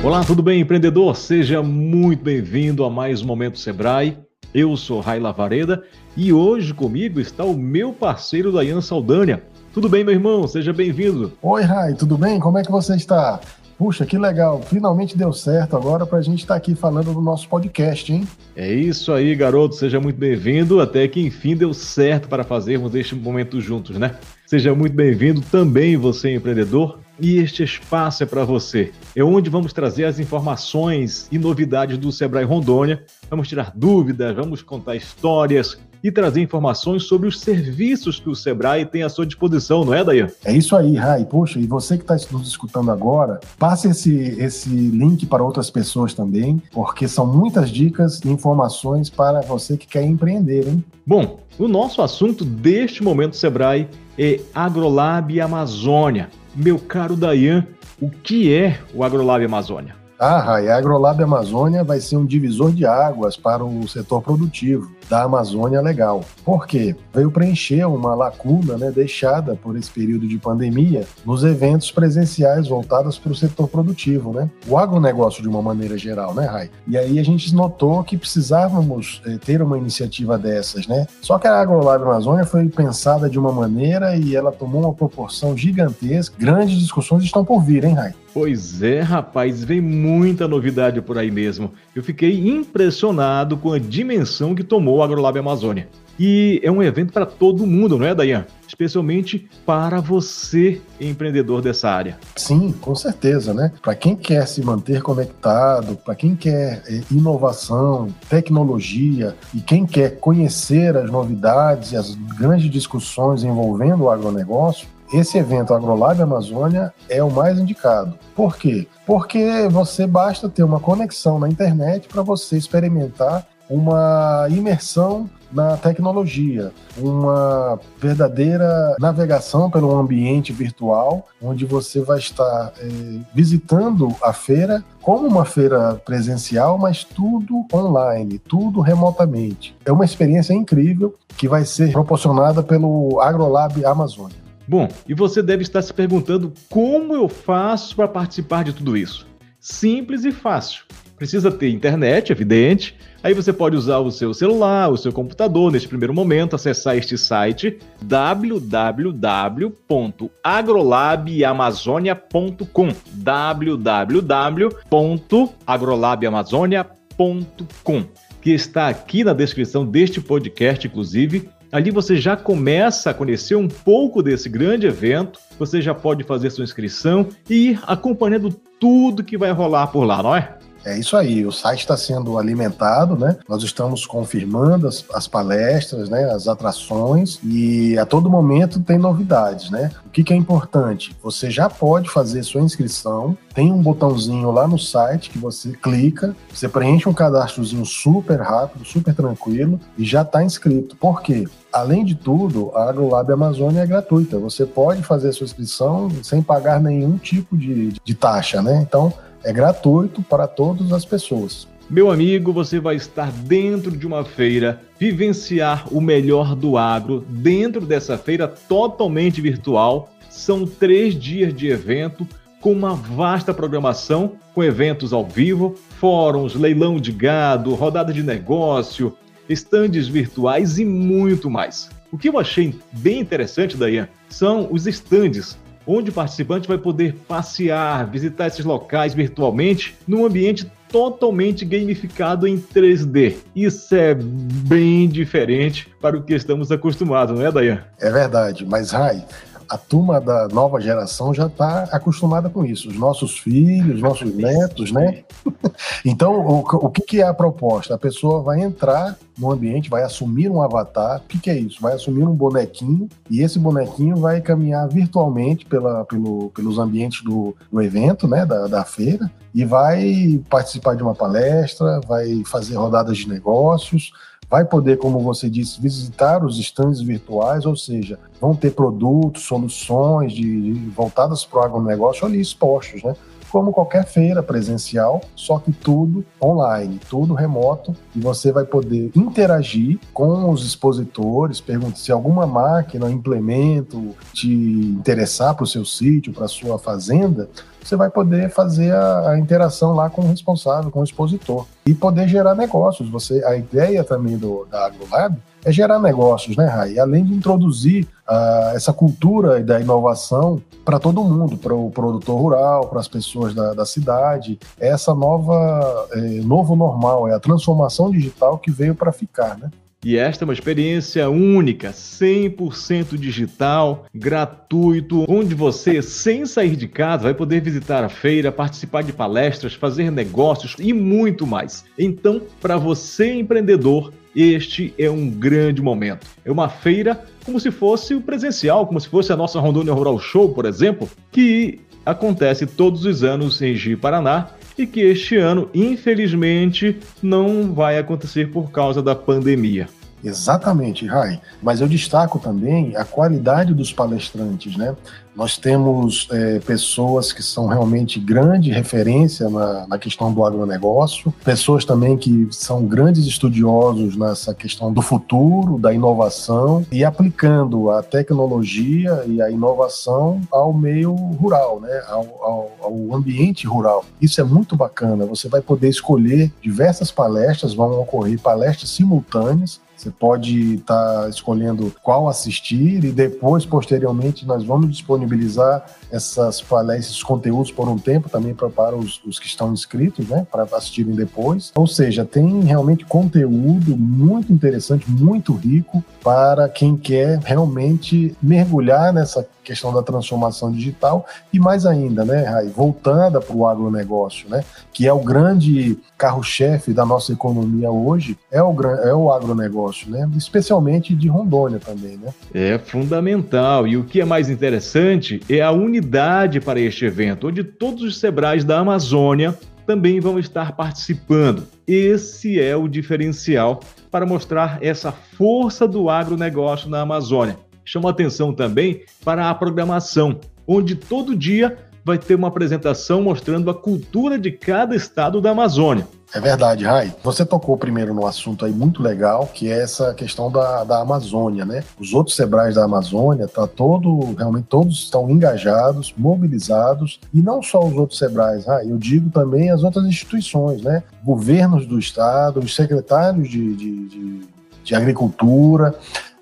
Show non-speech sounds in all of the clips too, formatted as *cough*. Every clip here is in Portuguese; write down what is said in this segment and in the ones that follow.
Olá, tudo bem, empreendedor? Seja muito bem-vindo a mais um Momento Sebrae. Eu sou Raila Vareda e hoje comigo está o meu parceiro Dayan Saldanha. Tudo bem, meu irmão? Seja bem-vindo. Oi, Rai, tudo bem? Como é que você está? Puxa, que legal. Finalmente deu certo agora para a gente estar tá aqui falando do nosso podcast, hein? É isso aí, garoto. Seja muito bem-vindo. Até que enfim deu certo para fazermos este momento juntos, né? Seja muito bem-vindo também, você empreendedor. E este espaço é para você. É onde vamos trazer as informações e novidades do Sebrae Rondônia. Vamos tirar dúvidas, vamos contar histórias, e trazer informações sobre os serviços que o Sebrae tem à sua disposição, não é, Dayan? É isso aí, Rai. Poxa, e você que está nos escutando agora, passe esse, esse link para outras pessoas também, porque são muitas dicas e informações para você que quer empreender, hein? Bom, o nosso assunto deste momento Sebrae é Agrolab Amazônia. Meu caro Dayan, o que é o Agrolab Amazônia? Ah, Rai, a Agrolab Amazônia vai ser um divisor de águas para o setor produtivo da Amazônia Legal. Por quê? Veio preencher uma lacuna né, deixada por esse período de pandemia nos eventos presenciais voltados para o setor produtivo, né? O agronegócio de uma maneira geral, né, Rai? E aí a gente notou que precisávamos eh, ter uma iniciativa dessas, né? Só que a Agrolab Amazônia foi pensada de uma maneira e ela tomou uma proporção gigantesca. Grandes discussões estão por vir, hein, Rai? Pois é, rapaz, vem muita novidade por aí mesmo. Eu fiquei impressionado com a dimensão que tomou o AgroLab Amazônia. E é um evento para todo mundo, não é, Dayan? Especialmente para você, empreendedor dessa área. Sim, com certeza, né? Para quem quer se manter conectado, para quem quer é, inovação, tecnologia e quem quer conhecer as novidades e as grandes discussões envolvendo o agronegócio, esse evento AgroLab Amazônia é o mais indicado. Por quê? Porque você basta ter uma conexão na internet para você experimentar uma imersão na tecnologia, uma verdadeira navegação pelo ambiente virtual, onde você vai estar é, visitando a feira como uma feira presencial, mas tudo online, tudo remotamente. É uma experiência incrível que vai ser proporcionada pelo AgroLab Amazônia. Bom, e você deve estar se perguntando como eu faço para participar de tudo isso. Simples e fácil. Precisa ter internet, evidente. Aí você pode usar o seu celular, o seu computador, neste primeiro momento, acessar este site www.agrolabamazônia.com www.agrolabamazônia.com que está aqui na descrição deste podcast, inclusive, Ali você já começa a conhecer um pouco desse grande evento, você já pode fazer sua inscrição e ir acompanhando tudo que vai rolar por lá, não é? É isso aí, o site está sendo alimentado, né? Nós estamos confirmando as, as, palestras, né? As atrações e a todo momento tem novidades, né? O que, que é importante? Você já pode fazer sua inscrição, tem um botãozinho lá no site que você clica, você preenche um cadastrozinho super rápido, super tranquilo e já está inscrito. Por quê? Além de tudo, a AgroLab Amazônia é gratuita. Você pode fazer a sua inscrição sem pagar nenhum tipo de, de taxa, né? Então, é gratuito para todas as pessoas. Meu amigo, você vai estar dentro de uma feira, vivenciar o melhor do agro dentro dessa feira totalmente virtual. São três dias de evento com uma vasta programação, com eventos ao vivo, fóruns, leilão de gado, rodada de negócio, estandes virtuais e muito mais. O que eu achei bem interessante, Dayan, são os estandes onde o participante vai poder passear, visitar esses locais virtualmente num ambiente totalmente gamificado em 3D. Isso é bem diferente para o que estamos acostumados, não é, Dayan? É verdade, mas Rai, a turma da nova geração já está acostumada com isso. Os nossos filhos, nossos netos, né? *laughs* então, o, o que, que, é a proposta? A pessoa vai entrar no ambiente, vai assumir um avatar. O que, que é isso? Vai assumir um bonequinho e esse bonequinho vai caminhar virtualmente pela, pelo, pelos ambientes do, do evento, né? Da, da feira e vai participar de uma palestra, vai fazer rodadas de negócios, vai poder, como você disse, visitar os estandes virtuais, ou seja, vão ter produtos, soluções de, de voltadas para o agronegócio ali expostos, né? Como qualquer feira presencial, só que tudo online, tudo remoto, e você vai poder interagir com os expositores, perguntar se alguma máquina, implemento te interessar para o seu sítio, para a sua fazenda, você vai poder fazer a, a, interação lá com o responsável, com o expositor. E poder gerar negócios. Você, a ideia também do, da AgroLab é gerar negócios, né, Rai? Além de introduzir uh, essa cultura da inovação para todo mundo, para o produtor rural, para as pessoas da, da cidade. Essa nova, é, novo normal, é a transformação digital que veio para ficar, né? E esta é uma experiência única, 100% digital, gratuito, onde você, sem sair de casa, vai poder visitar a feira, participar de palestras, fazer negócios e muito mais. Então, para você empreendedor, este é um grande momento. É uma feira como se fosse o presencial, como se fosse a nossa Rondônia Rural Show, por exemplo, que acontece todos os anos em Ji, Paraná, e que este ano, infelizmente, não vai acontecer por causa da pandemia. Exatamente, Rai. Mas eu destaco também a qualidade dos palestrantes, né? Nós temos é, pessoas que são realmente grande referência na, na, questão do agronegócio, pessoas também que são grandes estudiosos nessa questão do futuro, da inovação e aplicando a tecnologia e a inovação ao meio rural, né? ao, ao, ao ambiente rural. Isso é muito bacana. Você vai poder escolher diversas palestras, vão ocorrer palestras simultâneas você pode estar tá escolhendo qual assistir e depois, posteriormente, nós vamos disponibilizar essas palestras, esses conteúdos por um tempo também para os, os que estão inscritos, né, para assistirem depois. Ou seja, tem realmente conteúdo muito interessante, muito rico para quem quer realmente mergulhar nessa questão da transformação digital e mais ainda, né, Rai, voltada para o agronegócio, né, que é o grande carro-chefe da nossa economia hoje, é o, é o agronegócio, né, especialmente de Rondônia também, né. É fundamental e o que é mais interessante é a unidade para este evento, onde todos os Sebrais da Amazônia também vão estar participando. Esse é o diferencial para mostrar essa força do agronegócio na Amazônia chama atenção também para a programação, onde todo dia vai ter uma apresentação mostrando a cultura de cada estado da Amazônia. É verdade, Rai. Você tocou primeiro no assunto aí muito legal, que é essa questão da, da Amazônia, né? Os outros Sebrais da Amazônia, tá todo, realmente todos estão engajados, mobilizados, e não só os outros Sebrais, Rai, eu digo também as outras instituições, né? Governos do estado, os secretários de, de, de, de agricultura,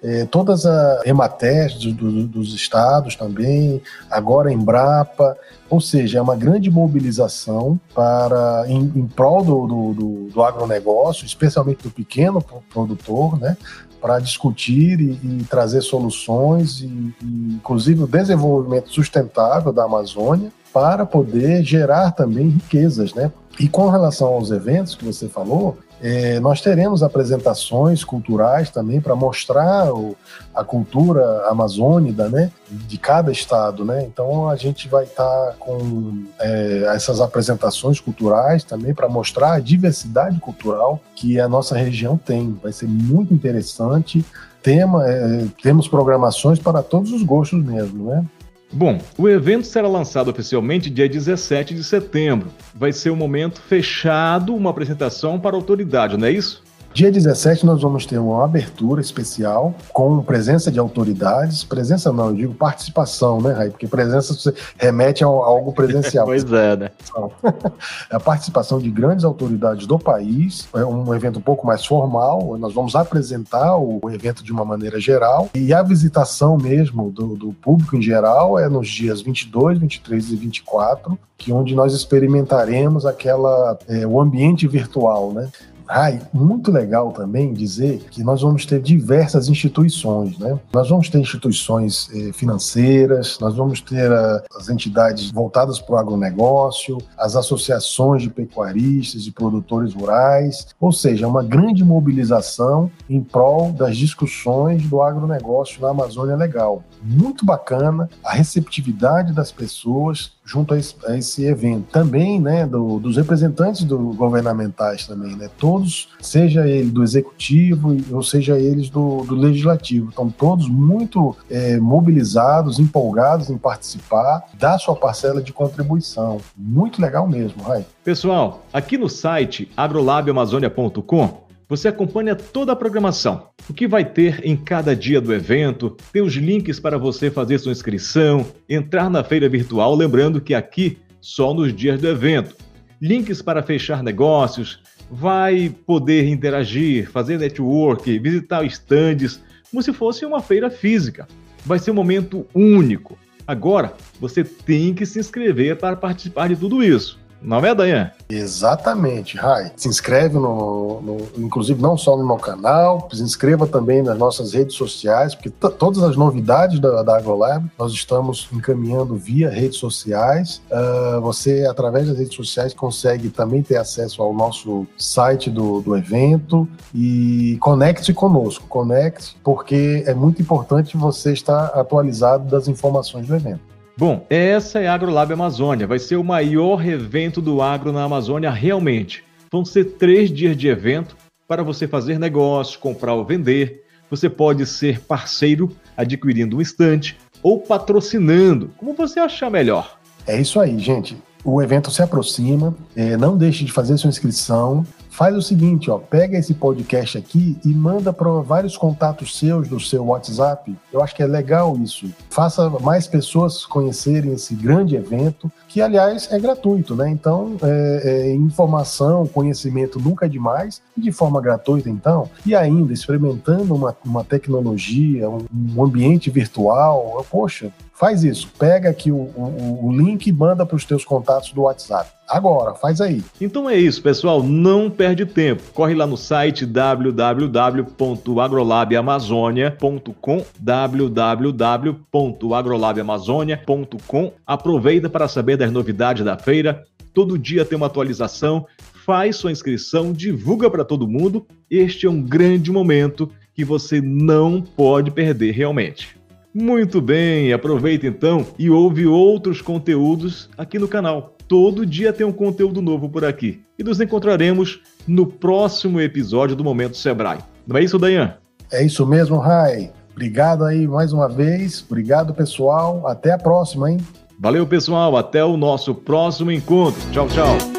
é, todas as Ematés do, do, dos estados também, agora Embrapa, ou seja, é uma grande mobilização para em, em prol do, do, do, agronegócio, especialmente do pequeno produtor, né, para discutir e, e, trazer soluções, e, e, inclusive o desenvolvimento sustentável da Amazônia, para poder gerar também riquezas, né? E com relação aos eventos que você falou, é, nós teremos apresentações culturais também para mostrar o, a cultura amazônica né, de cada estado. Né? Então a gente vai estar tá com é, essas apresentações culturais também para mostrar a diversidade cultural que a nossa região tem. Vai ser muito interessante. Tema, é, temos programações para todos os gostos mesmo, né? Bom, o evento será lançado oficialmente dia 17 de setembro. Vai ser um momento fechado, uma apresentação para a autoridade, não é isso? Dia 17 nós vamos ter uma abertura especial com presença de autoridades, presença não, eu digo participação, né, Raí? Porque presença remete a algo presencial. *laughs* pois é, né? *laughs* a participação de grandes autoridades do país, é um evento um pouco mais formal, nós vamos apresentar o evento de uma maneira geral e a visitação mesmo do, do público em geral é nos dias 22, 23 e 24, que onde nós experimentaremos aquela é, o ambiente virtual, né? Ai, muito legal também dizer que nós vamos ter diversas instituições, né? Nós vamos ter instituições eh, financeiras, nós vamos ter a, as entidades voltadas para o agronegócio, as associações de pecuaristas, de produtores rurais, ou seja, uma grande mobilização em prol das discussões do agronegócio na Amazônia Legal. Muito bacana a receptividade das pessoas junto a esse, a esse evento. Também, né, do, dos representantes do, governamentais também, né? Todos seja ele do executivo ou seja eles do, do legislativo. Estão todos muito é, mobilizados, empolgados em participar, dar sua parcela de contribuição. Muito legal mesmo, Rai. Pessoal, aqui no site agrolabioamazonia.com você acompanha toda a programação, o que vai ter em cada dia do evento, tem os links para você fazer sua inscrição, entrar na feira virtual, lembrando que aqui só nos dias do evento. Links para fechar negócios, vai poder interagir, fazer network, visitar estandes, como se fosse uma feira física. Vai ser um momento único. Agora, você tem que se inscrever para participar de tudo isso. Não é, Dayan? Exatamente, Rai. Se inscreve no, no, inclusive não só no meu canal, se inscreva também nas nossas redes sociais, porque todas as novidades da, da AgroLab nós estamos encaminhando via redes sociais. Uh, você, através das redes sociais, consegue também ter acesso ao nosso site do, do evento e conecte conosco, conecte, porque é muito importante você estar atualizado das informações do evento. Bom, essa é a AgroLab Amazônia. Vai ser o maior evento do agro na Amazônia realmente. Vão ser três dias de evento para você fazer negócio, comprar ou vender. Você pode ser parceiro adquirindo um estante ou patrocinando, como você achar melhor. É isso aí, gente. O evento se aproxima, é, não deixe de fazer sua inscrição faz o seguinte, ó, pega esse podcast aqui e manda para vários contatos seus do seu WhatsApp. Eu acho que é legal isso. Faça mais pessoas conhecerem esse grande evento, que aliás é gratuito, né? Então, é, é, informação, conhecimento nunca é demais, de forma gratuita, então, e ainda experimentando uma, uma tecnologia, um, um ambiente virtual, poxa, faz isso. Pega aqui o, o, o link e manda para os teus contatos do WhatsApp. Agora, faz aí. Então é isso, pessoal. Não perde tempo. Corre lá no site www.agrolabiamazonia.com www.agrolabiamazonia.com Aproveita para saber das novidades da feira. Todo dia tem uma atualização. Faz sua inscrição, divulga para todo mundo. Este é um grande momento que você não pode perder realmente. Muito bem, aproveita então e ouve outros conteúdos aqui no canal. Todo dia tem um conteúdo novo por aqui. E nos encontraremos no próximo episódio do Momento Sebrae. Não é isso, Dayan? É isso mesmo, Rai. Obrigado aí mais uma vez. Obrigado, pessoal. Até a próxima, hein? Valeu, pessoal. Até o nosso próximo encontro. Tchau, tchau.